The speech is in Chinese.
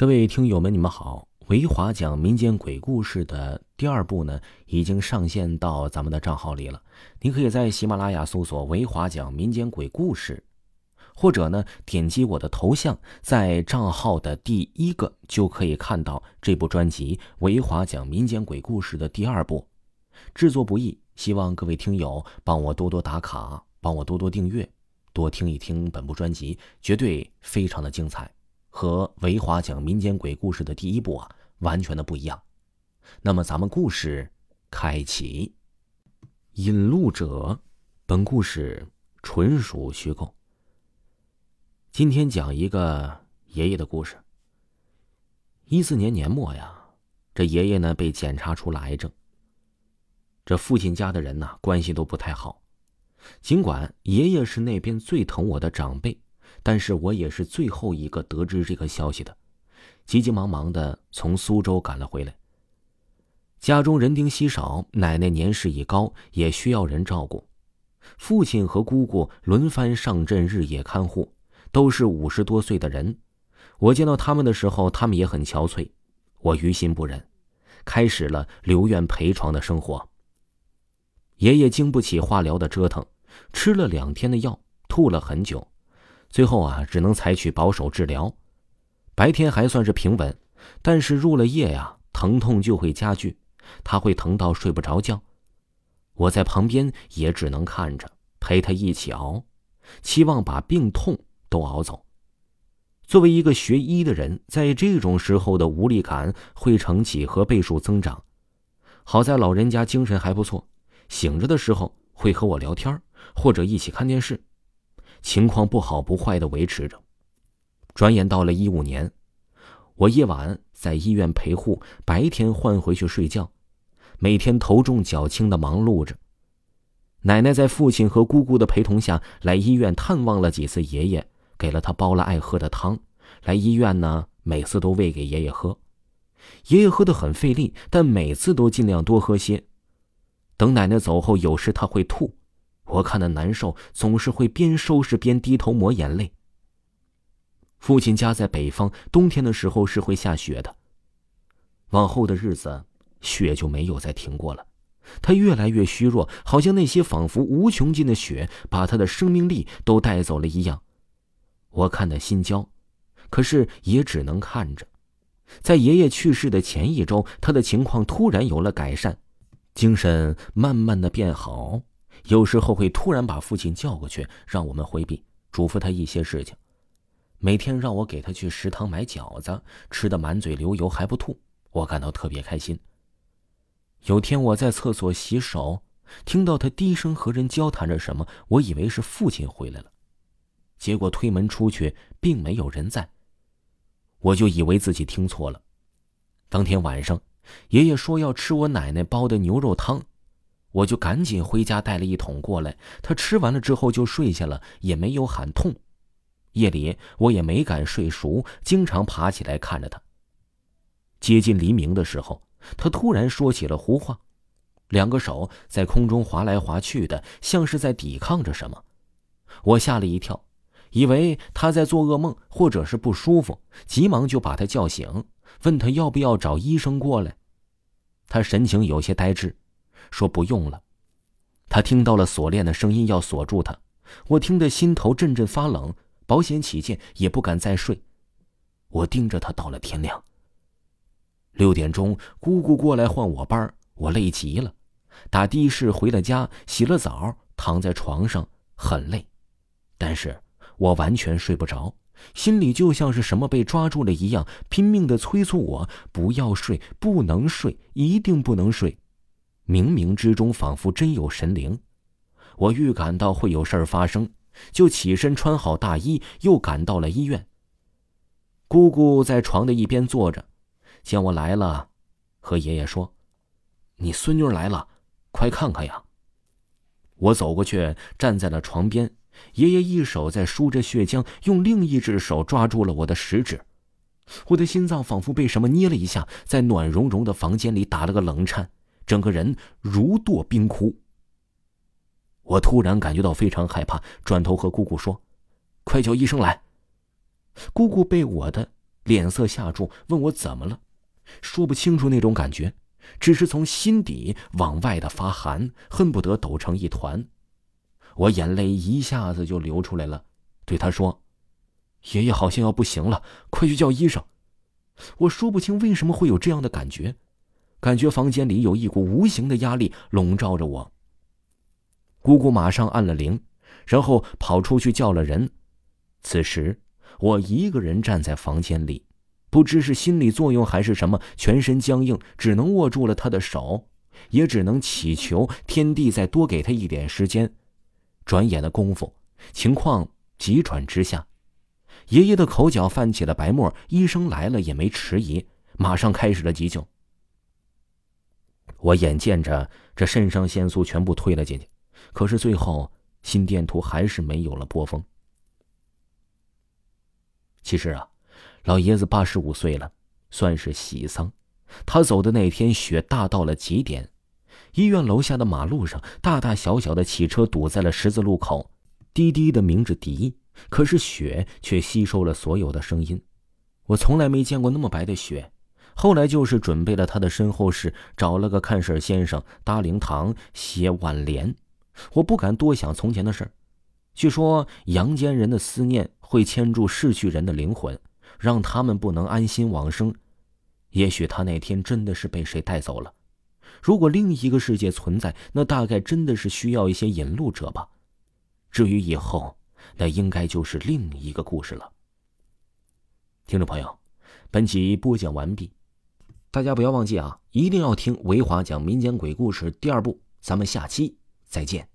各位听友们，你们好！维华讲民间鬼故事的第二部呢，已经上线到咱们的账号里了。您可以在喜马拉雅搜索“维华讲民间鬼故事”，或者呢，点击我的头像，在账号的第一个就可以看到这部专辑《维华讲民间鬼故事》的第二部。制作不易，希望各位听友帮我多多打卡，帮我多多订阅，多听一听本部专辑，绝对非常的精彩。和维华讲民间鬼故事的第一部啊，完全的不一样。那么咱们故事开启。引路者，本故事纯属虚构。今天讲一个爷爷的故事。一四年年末呀，这爷爷呢被检查出了癌症。这父亲家的人呢关系都不太好，尽管爷爷是那边最疼我的长辈。但是我也是最后一个得知这个消息的，急急忙忙的从苏州赶了回来。家中人丁稀少，奶奶年事已高，也需要人照顾。父亲和姑姑轮番上阵，日夜看护，都是五十多岁的人。我见到他们的时候，他们也很憔悴。我于心不忍，开始了留院陪床的生活。爷爷经不起化疗的折腾，吃了两天的药，吐了很久。最后啊，只能采取保守治疗。白天还算是平稳，但是入了夜呀，疼痛就会加剧，他会疼到睡不着觉。我在旁边也只能看着，陪他一起熬，期望把病痛都熬走。作为一个学医的人，在这种时候的无力感会呈几何倍数增长。好在老人家精神还不错，醒着的时候会和我聊天，或者一起看电视。情况不好不坏的维持着。转眼到了一五年，我夜晚在医院陪护，白天换回去睡觉，每天头重脚轻的忙碌着。奶奶在父亲和姑姑的陪同下来医院探望了几次爷爷，给了他煲了爱喝的汤。来医院呢，每次都喂给爷爷喝，爷爷喝的很费力，但每次都尽量多喝些。等奶奶走后，有时他会吐。我看的难受，总是会边收拾边低头抹眼泪。父亲家在北方，冬天的时候是会下雪的。往后的日子，雪就没有再停过了。他越来越虚弱，好像那些仿佛无穷尽的雪把他的生命力都带走了一样。我看得心焦，可是也只能看着。在爷爷去世的前一周，他的情况突然有了改善，精神慢慢的变好。有时候会突然把父亲叫过去，让我们回避，嘱咐他一些事情。每天让我给他去食堂买饺子，吃的满嘴流油还不吐，我感到特别开心。有天我在厕所洗手，听到他低声和人交谈着什么，我以为是父亲回来了，结果推门出去，并没有人在，我就以为自己听错了。当天晚上，爷爷说要吃我奶奶煲的牛肉汤。我就赶紧回家带了一桶过来。他吃完了之后就睡下了，也没有喊痛。夜里我也没敢睡熟，经常爬起来看着他。接近黎明的时候，他突然说起了胡话，两个手在空中划来划去的，像是在抵抗着什么。我吓了一跳，以为他在做噩梦或者是不舒服，急忙就把他叫醒，问他要不要找医生过来。他神情有些呆滞。说不用了，他听到了锁链的声音，要锁住他。我听得心头阵阵发冷，保险起见，也不敢再睡。我盯着他到了天亮。六点钟，姑姑过来换我班，我累极了，打的士回了家，洗了澡，躺在床上很累，但是我完全睡不着，心里就像是什么被抓住了一样，拼命的催促我不要睡，不能睡，一定不能睡。冥冥之中，仿佛真有神灵。我预感到会有事儿发生，就起身穿好大衣，又赶到了医院。姑姑在床的一边坐着，见我来了，和爷爷说：“你孙女来了，快看看呀。”我走过去，站在了床边。爷爷一手在梳着血浆，用另一只手抓住了我的食指。我的心脏仿佛被什么捏了一下，在暖融融的房间里打了个冷颤。整个人如堕冰窟。我突然感觉到非常害怕，转头和姑姑说：“快叫医生来。”姑姑被我的脸色吓住，问我怎么了，说不清楚那种感觉，只是从心底往外的发寒，恨不得抖成一团。我眼泪一下子就流出来了，对他说：“爷爷好像要不行了，快去叫医生。”我说不清为什么会有这样的感觉，感觉房间里有一股无形的压力笼罩着我。姑姑马上按了铃，然后跑出去叫了人。此时。我一个人站在房间里，不知是心理作用还是什么，全身僵硬，只能握住了他的手，也只能祈求天地再多给他一点时间。转眼的功夫，情况急转直下，爷爷的口角泛起了白沫，医生来了也没迟疑，马上开始了急救。我眼见着这肾上腺素全部推了进去，可是最后心电图还是没有了波峰。其实啊，老爷子八十五岁了，算是喜丧。他走的那天，雪大到了极点，医院楼下的马路上，大大小小的汽车堵在了十字路口，滴滴的鸣着笛。可是雪却吸收了所有的声音。我从来没见过那么白的雪。后来就是准备了他的身后事，找了个看事先生搭灵堂写挽联。我不敢多想从前的事儿。据说阳间人的思念会牵住逝去人的灵魂，让他们不能安心往生。也许他那天真的是被谁带走了。如果另一个世界存在，那大概真的是需要一些引路者吧。至于以后，那应该就是另一个故事了。听众朋友，本集播讲完毕，大家不要忘记啊，一定要听维华讲民间鬼故事第二部。咱们下期再见。